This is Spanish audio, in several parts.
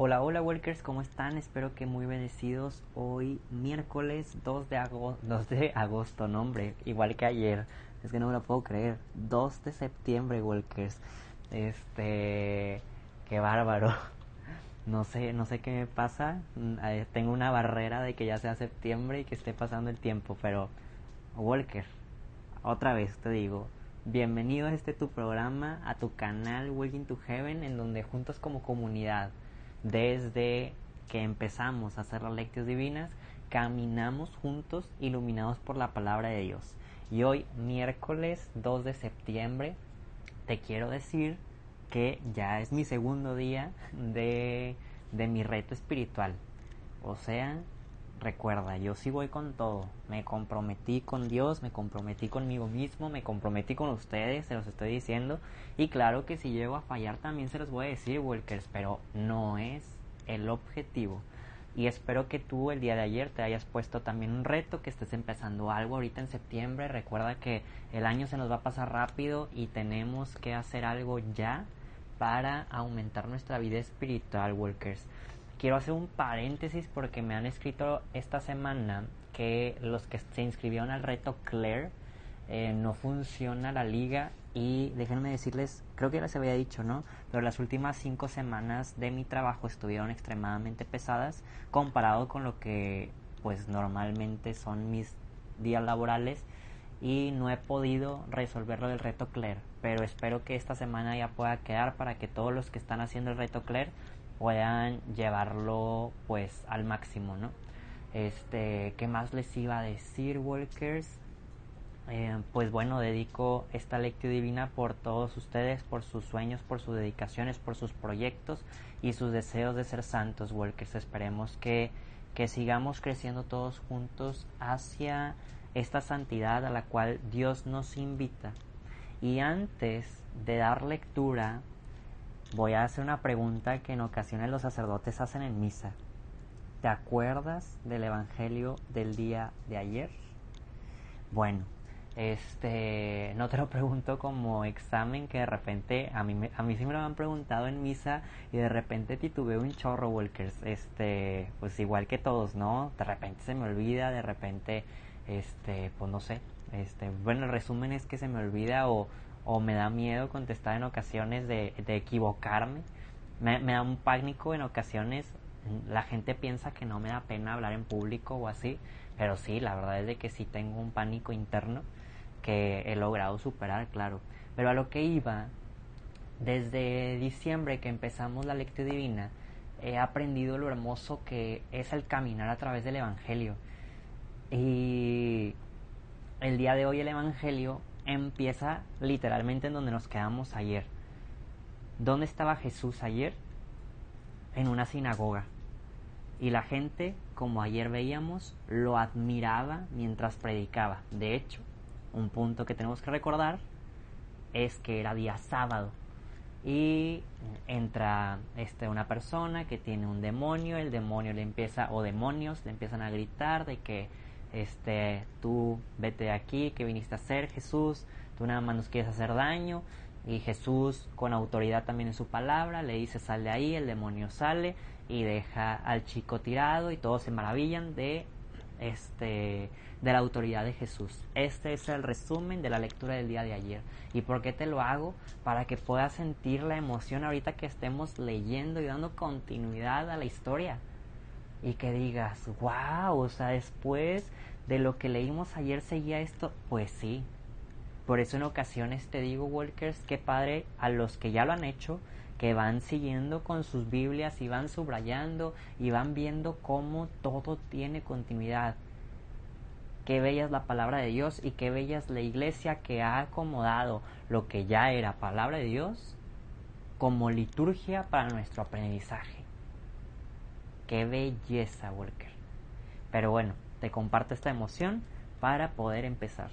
Hola, hola Walkers, ¿cómo están? Espero que muy bendecidos. Hoy miércoles 2 de, agosto, 2 de agosto, nombre, igual que ayer. Es que no me lo puedo creer. 2 de septiembre, Walkers. Este, qué bárbaro. No sé, no sé qué me pasa. Mm, eh, tengo una barrera de que ya sea septiembre y que esté pasando el tiempo, pero Walker, otra vez te digo, bienvenido a este tu programa, a tu canal Walking to Heaven, en donde juntos como comunidad desde que empezamos a hacer las lecturas divinas, caminamos juntos iluminados por la palabra de Dios. Y hoy, miércoles 2 de septiembre, te quiero decir que ya es mi segundo día de, de mi reto espiritual. O sea, recuerda, yo sí voy con todo. Me comprometí con Dios, me comprometí conmigo mismo, me comprometí con ustedes, se los estoy diciendo. Y claro que si llego a fallar también se los voy a decir, Walkers, pero no es el objetivo. Y espero que tú el día de ayer te hayas puesto también un reto, que estés empezando algo ahorita en septiembre. Recuerda que el año se nos va a pasar rápido y tenemos que hacer algo ya para aumentar nuestra vida espiritual, Walkers. Quiero hacer un paréntesis porque me han escrito esta semana que los que se inscribieron al reto Claire eh, no funciona la liga y déjenme decirles, creo que ya les había dicho, ¿no? Pero las últimas cinco semanas de mi trabajo estuvieron extremadamente pesadas comparado con lo que pues normalmente son mis días laborales y no he podido resolver lo del reto Claire, pero espero que esta semana ya pueda quedar para que todos los que están haciendo el reto Claire puedan llevarlo pues al máximo, ¿no? Este, ¿qué más les iba a decir, Walkers? Eh, pues bueno, dedico esta lectura divina por todos ustedes, por sus sueños, por sus dedicaciones, por sus proyectos y sus deseos de ser santos, Walkers. Esperemos que, que sigamos creciendo todos juntos hacia esta santidad a la cual Dios nos invita. Y antes de dar lectura voy a hacer una pregunta que en ocasiones los sacerdotes hacen en misa. ¿Te acuerdas del Evangelio del día de ayer? Bueno, este, no te lo pregunto como examen que de repente a mí, a mí sí me lo han preguntado en misa y de repente titubeo un chorro, Walkers. Este, pues igual que todos, ¿no? De repente se me olvida, de repente, este, pues no sé. Este, bueno, el resumen es que se me olvida o, o me da miedo contestar en ocasiones de, equivocarme. Me, da un pánico en ocasiones. La gente piensa que no me da pena hablar en público o así, pero sí, la verdad es de que sí tengo un pánico interno que he logrado superar, claro. Pero a lo que iba, desde diciembre que empezamos la lectura divina, he aprendido lo hermoso que es el caminar a través del Evangelio. Y el día de hoy el Evangelio empieza literalmente en donde nos quedamos ayer. ¿Dónde estaba Jesús ayer? En una sinagoga. Y la gente, como ayer veíamos, lo admiraba mientras predicaba. De hecho, un punto que tenemos que recordar es que era día sábado. Y entra este, una persona que tiene un demonio, el demonio le empieza, o demonios le empiezan a gritar de que este, tú vete de aquí, que viniste a hacer Jesús, tú nada más nos quieres hacer daño. Y Jesús, con autoridad también en su palabra, le dice sal de ahí, el demonio sale y deja al chico tirado y todos se maravillan de este de la autoridad de Jesús. Este es el resumen de la lectura del día de ayer. ¿Y por qué te lo hago? Para que puedas sentir la emoción ahorita que estemos leyendo y dando continuidad a la historia y que digas, wow, o sea, después de lo que leímos ayer seguía esto, pues sí. Por eso en ocasiones te digo, Walkers, que padre a los que ya lo han hecho, que van siguiendo con sus Biblias y van subrayando y van viendo cómo todo tiene continuidad. Qué bella es la palabra de Dios y qué bella es la iglesia que ha acomodado lo que ya era palabra de Dios como liturgia para nuestro aprendizaje. Qué belleza, Walker. Pero bueno, te comparto esta emoción para poder empezar.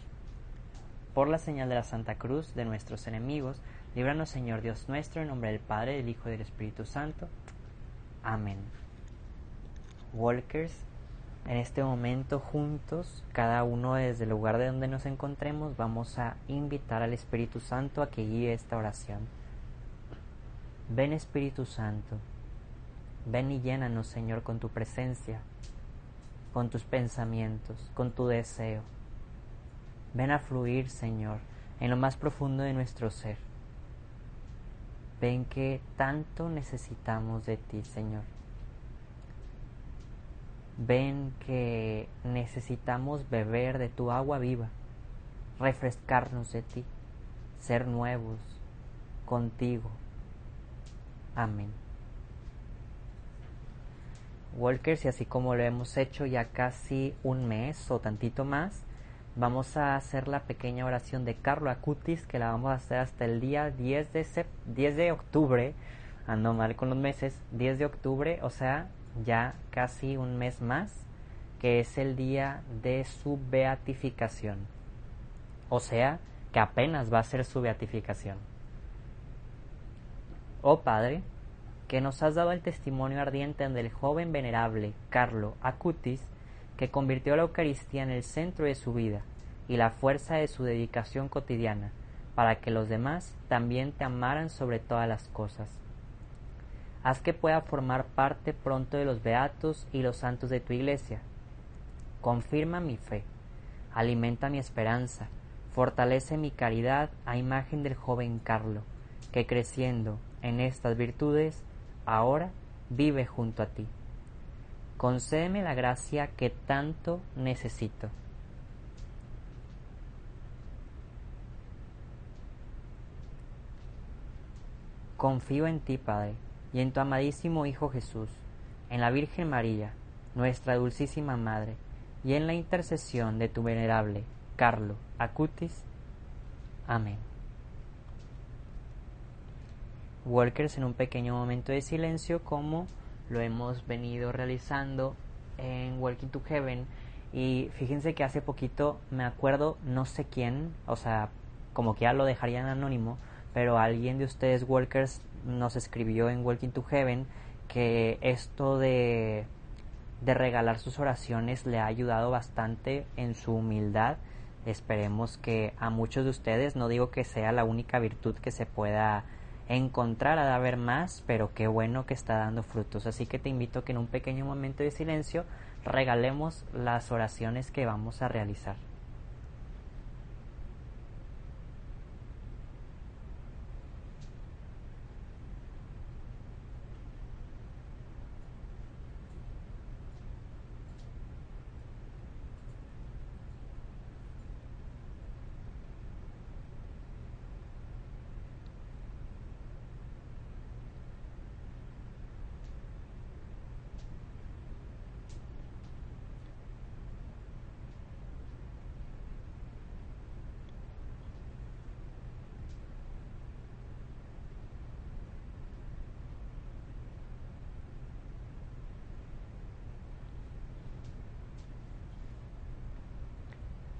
Por la señal de la Santa Cruz de nuestros enemigos, líbranos Señor Dios nuestro, en nombre del Padre, del Hijo y del Espíritu Santo. Amén. Walkers, en este momento juntos, cada uno desde el lugar de donde nos encontremos, vamos a invitar al Espíritu Santo a que guíe esta oración. Ven Espíritu Santo Ven y llénanos, Señor, con tu presencia, con tus pensamientos, con tu deseo. Ven a fluir, Señor, en lo más profundo de nuestro ser. Ven que tanto necesitamos de ti, Señor. Ven que necesitamos beber de tu agua viva, refrescarnos de ti, ser nuevos contigo. Amén. Walkers, y así como lo hemos hecho ya casi un mes o tantito más, vamos a hacer la pequeña oración de Carlo Acutis, que la vamos a hacer hasta el día 10 de, 10 de octubre, ando mal con los meses, 10 de octubre, o sea, ya casi un mes más, que es el día de su beatificación. O sea, que apenas va a ser su beatificación. Oh Padre, que nos has dado el testimonio ardiente del joven venerable Carlo Acutis, que convirtió la Eucaristía en el centro de su vida y la fuerza de su dedicación cotidiana, para que los demás también te amaran sobre todas las cosas. Haz que pueda formar parte pronto de los beatos y los santos de tu iglesia. Confirma mi fe, alimenta mi esperanza, fortalece mi caridad a imagen del joven Carlo, que creciendo en estas virtudes, ahora vive junto a ti. Concédeme la gracia que tanto necesito. Confío en ti, Padre, y en tu amadísimo Hijo Jesús, en la Virgen María, nuestra dulcísima Madre, y en la intercesión de tu venerable Carlo Acutis. Amén. Workers en un pequeño momento de silencio como lo hemos venido realizando en Walking to Heaven y fíjense que hace poquito me acuerdo no sé quién, o sea, como que ya lo dejarían anónimo, pero alguien de ustedes Walkers nos escribió en Walking to Heaven que esto de de regalar sus oraciones le ha ayudado bastante en su humildad. Esperemos que a muchos de ustedes, no digo que sea la única virtud que se pueda encontrar a haber más, pero qué bueno que está dando frutos. Así que te invito a que en un pequeño momento de silencio regalemos las oraciones que vamos a realizar.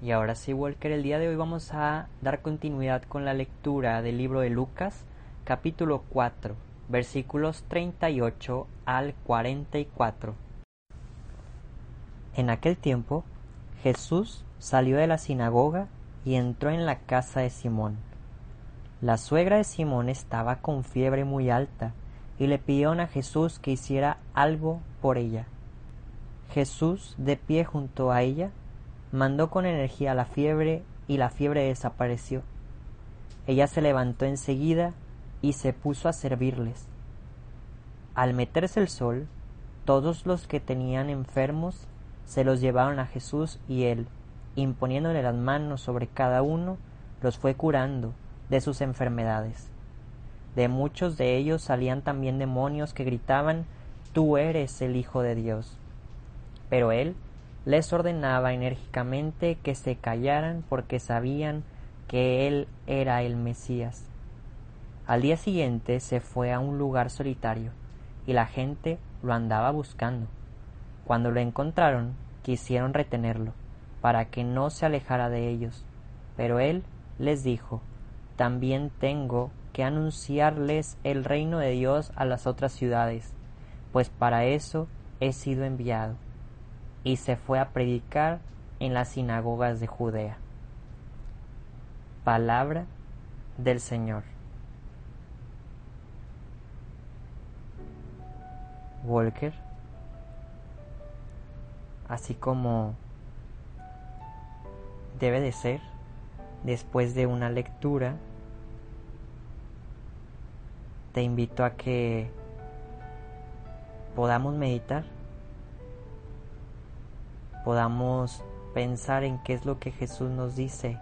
Y ahora sí, Walker, el día de hoy vamos a dar continuidad con la lectura del libro de Lucas, capítulo 4, versículos 38 al 44. En aquel tiempo, Jesús salió de la sinagoga y entró en la casa de Simón. La suegra de Simón estaba con fiebre muy alta y le pidieron a Jesús que hiciera algo por ella. Jesús, de pie junto a ella, mandó con energía la fiebre y la fiebre desapareció. Ella se levantó enseguida y se puso a servirles. Al meterse el sol, todos los que tenían enfermos se los llevaron a Jesús y él, imponiéndole las manos sobre cada uno, los fue curando de sus enfermedades. De muchos de ellos salían también demonios que gritaban, Tú eres el Hijo de Dios. Pero él les ordenaba enérgicamente que se callaran porque sabían que él era el Mesías. Al día siguiente se fue a un lugar solitario y la gente lo andaba buscando. Cuando lo encontraron, quisieron retenerlo para que no se alejara de ellos. Pero él les dijo, también tengo que anunciarles el reino de Dios a las otras ciudades, pues para eso he sido enviado y se fue a predicar en las sinagogas de Judea. Palabra del Señor. Walker, así como debe de ser después de una lectura, te invito a que podamos meditar, podamos pensar en qué es lo que Jesús nos dice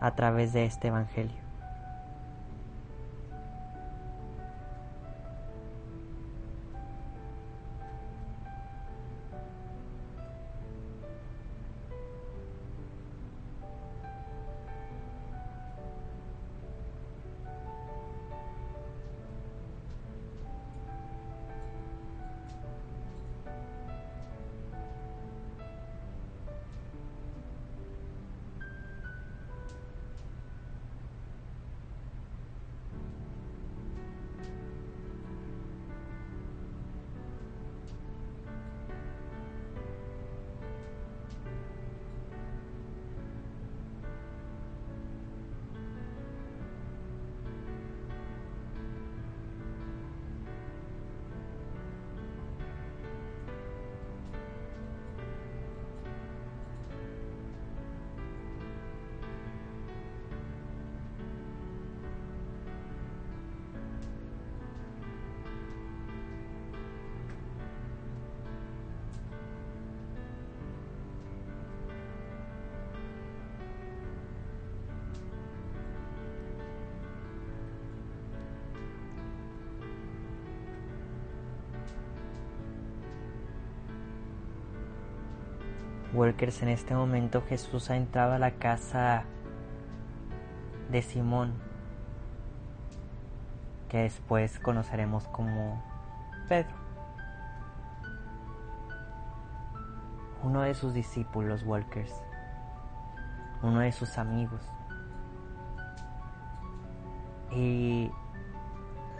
a través de este Evangelio. Workers, en este momento Jesús ha entrado a la casa de Simón, que después conoceremos como Pedro, uno de sus discípulos, Walkers, uno de sus amigos. Y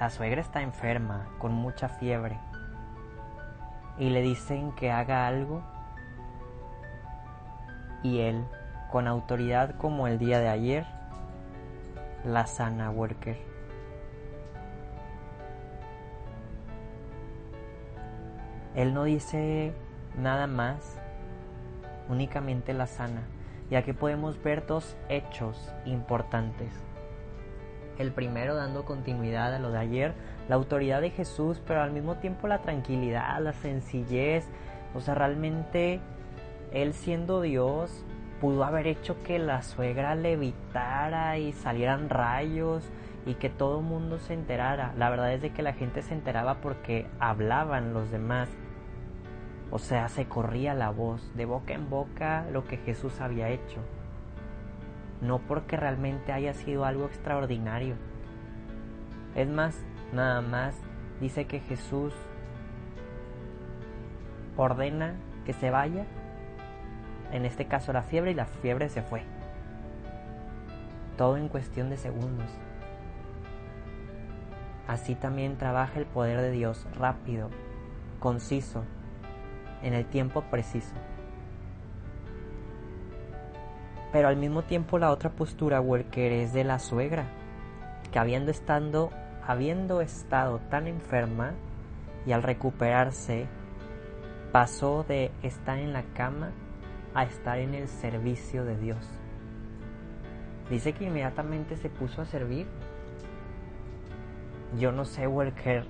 la suegra está enferma, con mucha fiebre, y le dicen que haga algo y él, con autoridad como el día de ayer, la sana worker. Él no dice nada más, únicamente la sana, ya que podemos ver dos hechos importantes. El primero dando continuidad a lo de ayer, la autoridad de Jesús, pero al mismo tiempo la tranquilidad, la sencillez, o sea, realmente él siendo Dios pudo haber hecho que la suegra levitara y salieran rayos y que todo el mundo se enterara. La verdad es de que la gente se enteraba porque hablaban los demás. O sea, se corría la voz de boca en boca lo que Jesús había hecho. No porque realmente haya sido algo extraordinario. Es más, nada más dice que Jesús ordena que se vaya en este caso la fiebre y la fiebre se fue. Todo en cuestión de segundos. Así también trabaja el poder de Dios rápido, conciso, en el tiempo preciso. Pero al mismo tiempo la otra postura, Walker, es de la suegra, que habiendo, estando, habiendo estado tan enferma y al recuperarse, pasó de estar en la cama a estar en el servicio de Dios. Dice que inmediatamente se puso a servir. Yo no sé, Walker.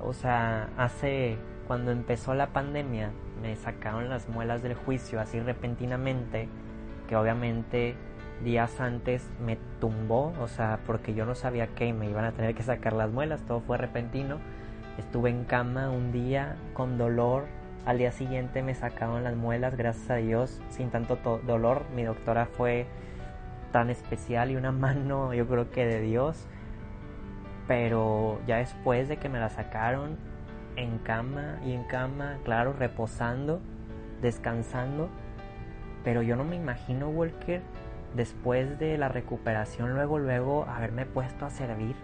O sea, hace cuando empezó la pandemia me sacaron las muelas del juicio así repentinamente que obviamente días antes me tumbó, o sea, porque yo no sabía que me iban a tener que sacar las muelas, todo fue repentino. Estuve en cama un día con dolor, al día siguiente me sacaron las muelas, gracias a Dios, sin tanto dolor. Mi doctora fue tan especial y una mano, yo creo que de Dios. Pero ya después de que me la sacaron, en cama y en cama, claro, reposando, descansando. Pero yo no me imagino, Walker, después de la recuperación, luego, luego, haberme puesto a servir.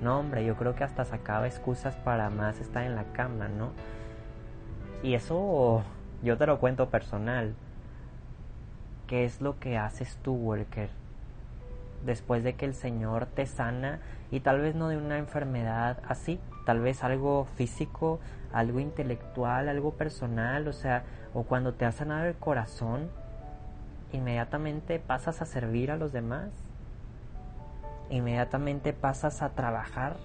No, hombre, yo creo que hasta sacaba excusas para más estar en la cama, ¿no? Y eso yo te lo cuento personal. ¿Qué es lo que haces tú, worker? Después de que el Señor te sana y tal vez no de una enfermedad así, tal vez algo físico, algo intelectual, algo personal, o sea, o cuando te ha sanado el corazón, inmediatamente pasas a servir a los demás, inmediatamente pasas a trabajar,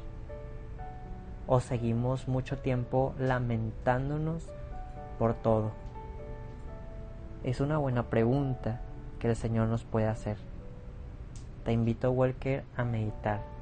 o seguimos mucho tiempo lamentándonos por todo. Es una buena pregunta que el Señor nos puede hacer. Te invito, Walker, a meditar.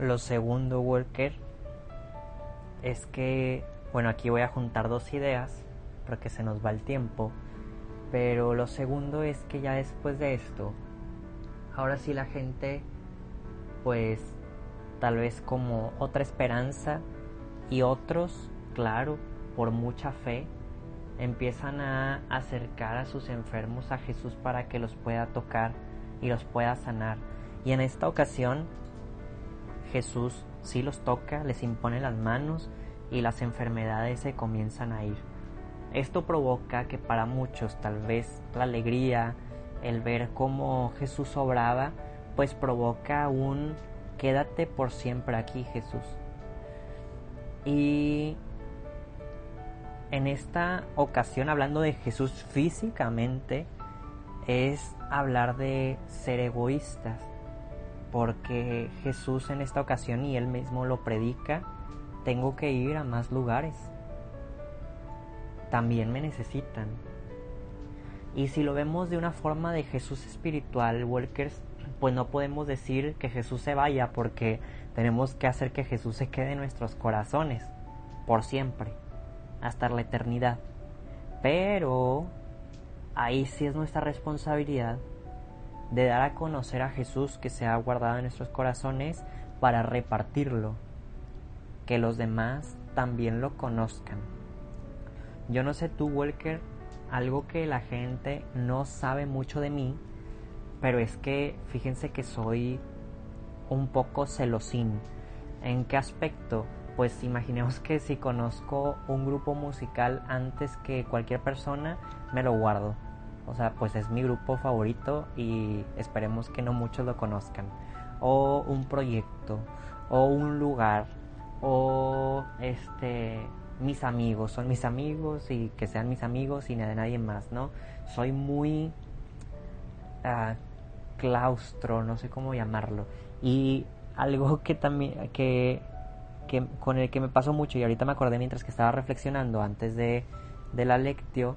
Lo segundo, Walker, es que, bueno, aquí voy a juntar dos ideas porque se nos va el tiempo. Pero lo segundo es que ya después de esto, ahora sí la gente, pues, tal vez como otra esperanza y otros, claro, por mucha fe, empiezan a acercar a sus enfermos a Jesús para que los pueda tocar y los pueda sanar. Y en esta ocasión Jesús sí los toca, les impone las manos y las enfermedades se comienzan a ir. Esto provoca que para muchos tal vez la alegría, el ver cómo Jesús obraba, pues provoca un quédate por siempre aquí Jesús. Y en esta ocasión, hablando de Jesús físicamente, es hablar de ser egoístas porque Jesús en esta ocasión y él mismo lo predica, tengo que ir a más lugares. También me necesitan. Y si lo vemos de una forma de Jesús espiritual, Walkers, pues no podemos decir que Jesús se vaya porque tenemos que hacer que Jesús se quede en nuestros corazones por siempre, hasta la eternidad. Pero ahí sí es nuestra responsabilidad de dar a conocer a Jesús que se ha guardado en nuestros corazones para repartirlo, que los demás también lo conozcan. Yo no sé tú, Walker, algo que la gente no sabe mucho de mí, pero es que fíjense que soy un poco celosín. ¿En qué aspecto? Pues imaginemos que si conozco un grupo musical antes que cualquier persona, me lo guardo o sea, pues es mi grupo favorito y esperemos que no muchos lo conozcan. O un proyecto, o un lugar, o este mis amigos, son mis amigos y que sean mis amigos y de nadie más, ¿no? Soy muy uh, claustro, no sé cómo llamarlo. Y algo que también que, que, con el que me pasó mucho y ahorita me acordé mientras que estaba reflexionando antes de, de la lectio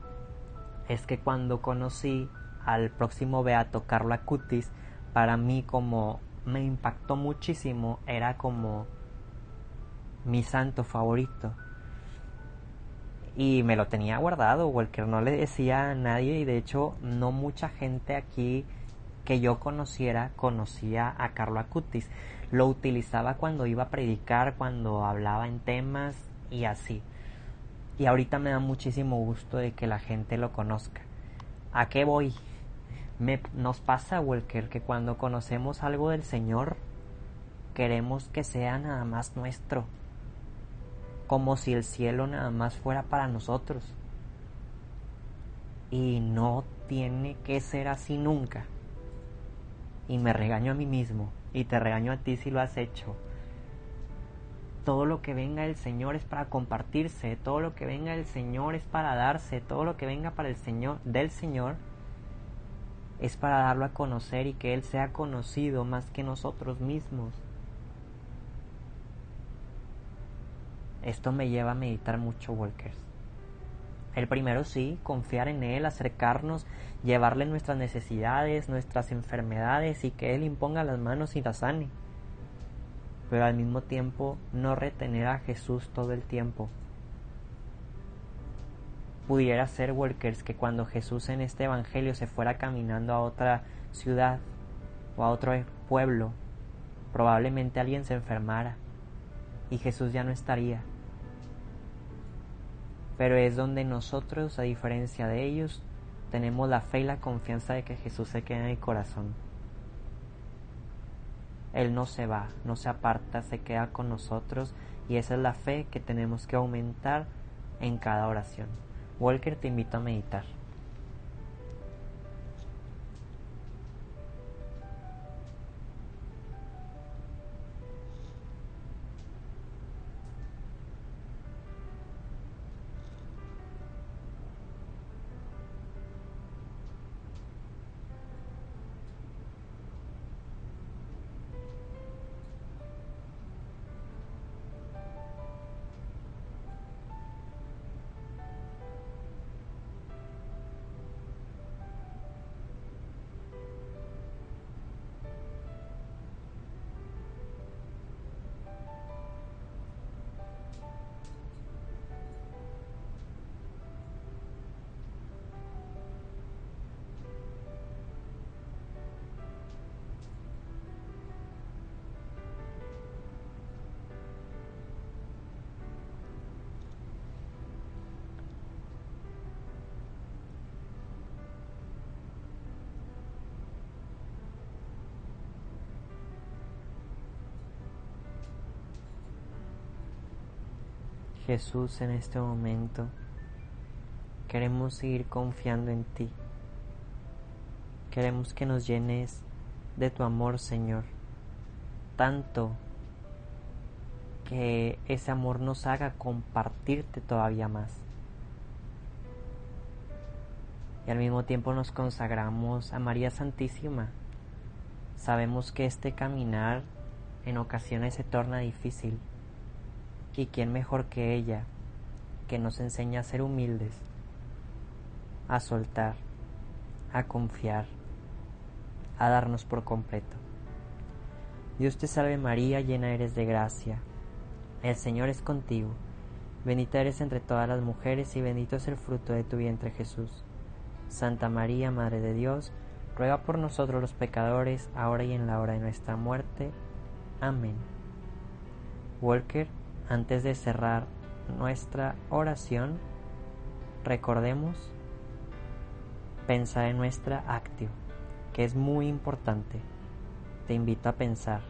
es que cuando conocí al próximo Beato Carlo Acutis, para mí como me impactó muchísimo, era como mi santo favorito. Y me lo tenía guardado, Walker, no le decía a nadie y de hecho no mucha gente aquí que yo conociera conocía a Carlo Acutis. Lo utilizaba cuando iba a predicar, cuando hablaba en temas y así. Y ahorita me da muchísimo gusto de que la gente lo conozca. ¿A qué voy? Me, nos pasa, Walker, que cuando conocemos algo del Señor, queremos que sea nada más nuestro. Como si el cielo nada más fuera para nosotros. y no tiene que ser así nunca. Y me regaño a mí mismo y te regaño a ti si lo has hecho. Todo lo que venga del Señor es para compartirse, todo lo que venga del Señor es para darse, todo lo que venga para el Señor del Señor es para darlo a conocer y que Él sea conocido más que nosotros mismos. Esto me lleva a meditar mucho, Walkers. El primero sí, confiar en Él, acercarnos, llevarle nuestras necesidades, nuestras enfermedades y que Él imponga las manos y las sane. Pero al mismo tiempo no retener a Jesús todo el tiempo. Pudiera ser, Walkers, que cuando Jesús en este Evangelio se fuera caminando a otra ciudad o a otro pueblo, probablemente alguien se enfermara y Jesús ya no estaría pero es donde nosotros, a diferencia de ellos, tenemos la fe y la confianza de que Jesús se queda en el corazón. Él no se va, no se aparta, se queda con nosotros y esa es la fe que tenemos que aumentar en cada oración. Walker te invito a meditar. Jesús, en este momento queremos seguir confiando en ti. Queremos que nos llenes de tu amor, Señor, tanto que ese amor nos haga compartirte todavía más. Y al mismo tiempo nos consagramos a María Santísima. Sabemos que este caminar en ocasiones se torna difícil y quién mejor que ella, que nos enseña a ser humildes, a soltar, a confiar, a darnos por completo. Dios te salve María, llena eres de gracia. El Señor es contigo. Bendita eres entre todas las mujeres y bendito es el fruto de tu vientre Jesús. Santa María, Madre de Dios, ruega por nosotros los pecadores, ahora y en la hora de nuestra muerte. Amén. Walker antes de cerrar nuestra oración, recordemos pensar en nuestra actio, que es muy importante. Te invito a pensar,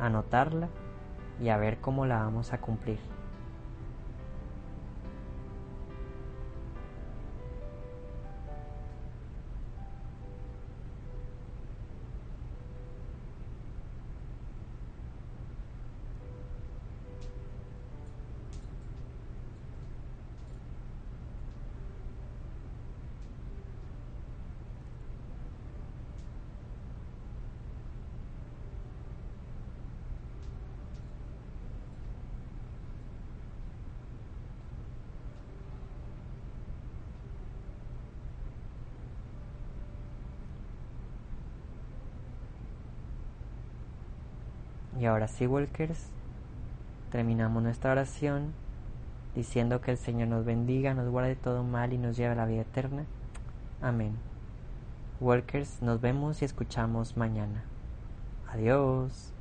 anotarla y a ver cómo la vamos a cumplir. Y ahora sí, Walkers, terminamos nuestra oración diciendo que el Señor nos bendiga, nos guarde todo mal y nos lleve a la vida eterna. Amén. Walkers, nos vemos y escuchamos mañana. Adiós.